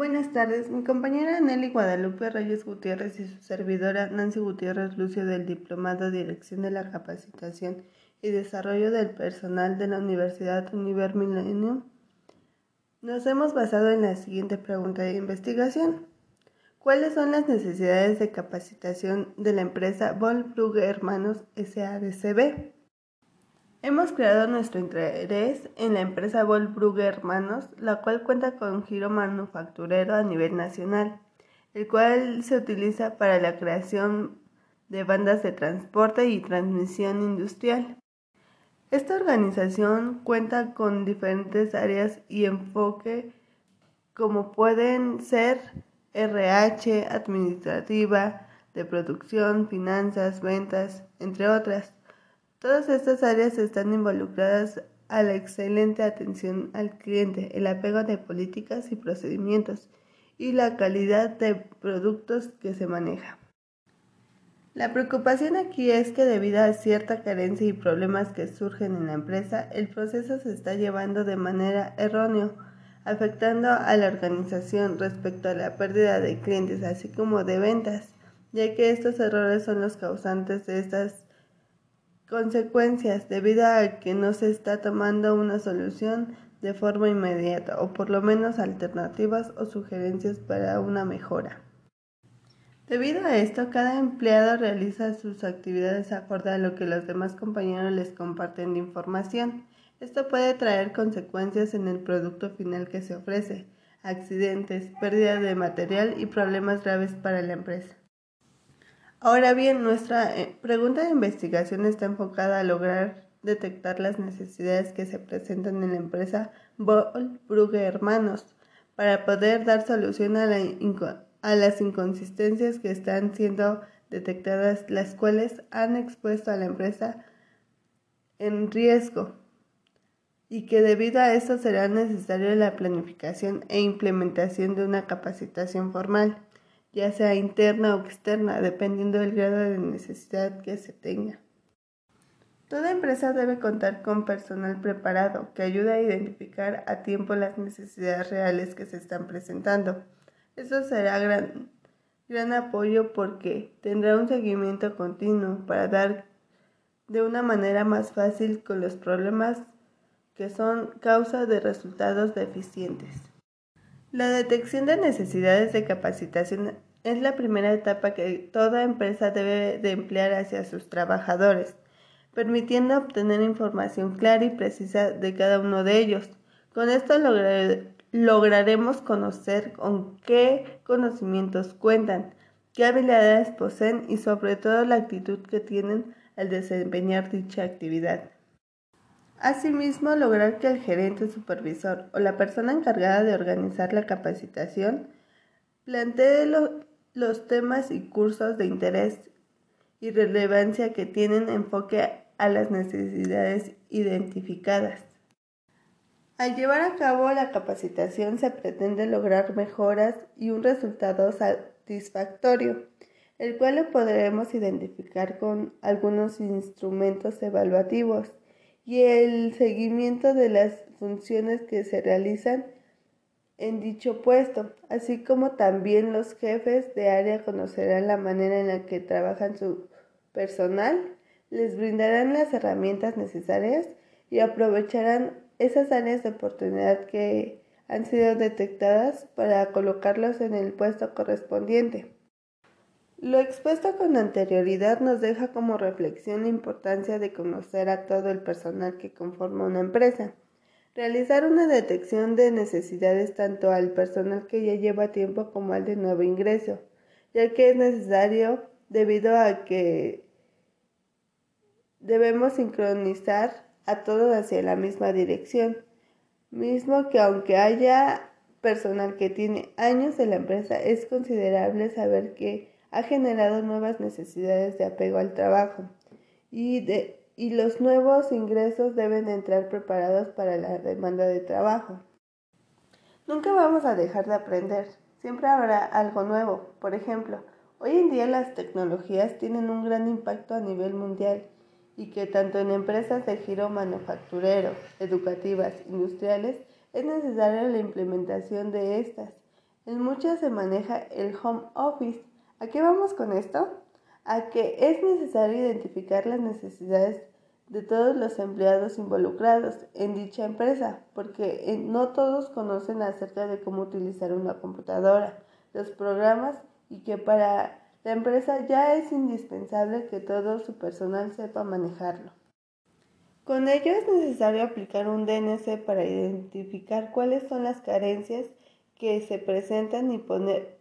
Buenas tardes, mi compañera Nelly Guadalupe Reyes Gutiérrez y su servidora Nancy Gutiérrez Lucio del Diplomado Dirección de la Capacitación y Desarrollo del Personal de la Universidad Univer Millennium nos hemos basado en la siguiente pregunta de investigación. ¿Cuáles son las necesidades de capacitación de la empresa Volbrugge Hermanos SADCB? Hemos creado nuestro interés en la empresa Volbrugge Hermanos, la cual cuenta con giro manufacturero a nivel nacional, el cual se utiliza para la creación de bandas de transporte y transmisión industrial. Esta organización cuenta con diferentes áreas y enfoque como pueden ser RH, administrativa, de producción, finanzas, ventas, entre otras. Todas estas áreas están involucradas a la excelente atención al cliente, el apego de políticas y procedimientos y la calidad de productos que se maneja. La preocupación aquí es que debido a cierta carencia y problemas que surgen en la empresa, el proceso se está llevando de manera errónea, afectando a la organización respecto a la pérdida de clientes así como de ventas, ya que estos errores son los causantes de estas consecuencias debido a que no se está tomando una solución de forma inmediata o por lo menos alternativas o sugerencias para una mejora. Debido a esto, cada empleado realiza sus actividades acorde a lo que los demás compañeros les comparten de información. Esto puede traer consecuencias en el producto final que se ofrece, accidentes, pérdida de material y problemas graves para la empresa. Ahora bien, nuestra eh, pregunta de investigación está enfocada a lograr detectar las necesidades que se presentan en la empresa Boll Hermanos para poder dar solución a, a las inconsistencias que están siendo detectadas, las cuales han expuesto a la empresa en riesgo y que debido a esto será necesaria la planificación e implementación de una capacitación formal ya sea interna o externa, dependiendo del grado de necesidad que se tenga. Toda empresa debe contar con personal preparado que ayude a identificar a tiempo las necesidades reales que se están presentando. Eso será gran, gran apoyo porque tendrá un seguimiento continuo para dar de una manera más fácil con los problemas que son causa de resultados deficientes. La detección de necesidades de capacitación es la primera etapa que toda empresa debe de emplear hacia sus trabajadores, permitiendo obtener información clara y precisa de cada uno de ellos. Con esto lograremos conocer con qué conocimientos cuentan, qué habilidades poseen y sobre todo la actitud que tienen al desempeñar dicha actividad. Asimismo, lograr que el gerente supervisor o la persona encargada de organizar la capacitación plantee los temas y cursos de interés y relevancia que tienen enfoque a las necesidades identificadas. Al llevar a cabo la capacitación se pretende lograr mejoras y un resultado satisfactorio, el cual podremos identificar con algunos instrumentos evaluativos y el seguimiento de las funciones que se realizan en dicho puesto, así como también los jefes de área conocerán la manera en la que trabajan su personal, les brindarán las herramientas necesarias y aprovecharán esas áreas de oportunidad que han sido detectadas para colocarlos en el puesto correspondiente. Lo expuesto con anterioridad nos deja como reflexión la importancia de conocer a todo el personal que conforma una empresa. Realizar una detección de necesidades tanto al personal que ya lleva tiempo como al de nuevo ingreso, ya que es necesario debido a que debemos sincronizar a todos hacia la misma dirección, mismo que aunque haya personal que tiene años en la empresa, es considerable saber que ha generado nuevas necesidades de apego al trabajo y, de, y los nuevos ingresos deben entrar preparados para la demanda de trabajo. Nunca vamos a dejar de aprender, siempre habrá algo nuevo. Por ejemplo, hoy en día las tecnologías tienen un gran impacto a nivel mundial y que tanto en empresas de giro manufacturero, educativas, industriales, es necesaria la implementación de estas En muchas se maneja el home office. ¿A qué vamos con esto? A que es necesario identificar las necesidades de todos los empleados involucrados en dicha empresa, porque eh, no todos conocen acerca de cómo utilizar una computadora, los programas y que para la empresa ya es indispensable que todo su personal sepa manejarlo. Con ello es necesario aplicar un DNC para identificar cuáles son las carencias que se presentan y,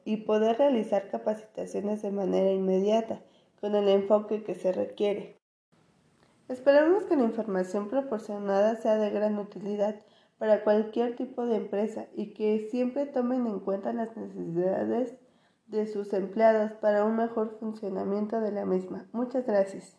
y poder realizar capacitaciones de manera inmediata con el enfoque que se requiere. Esperamos que la información proporcionada sea de gran utilidad para cualquier tipo de empresa y que siempre tomen en cuenta las necesidades de sus empleados para un mejor funcionamiento de la misma. Muchas gracias.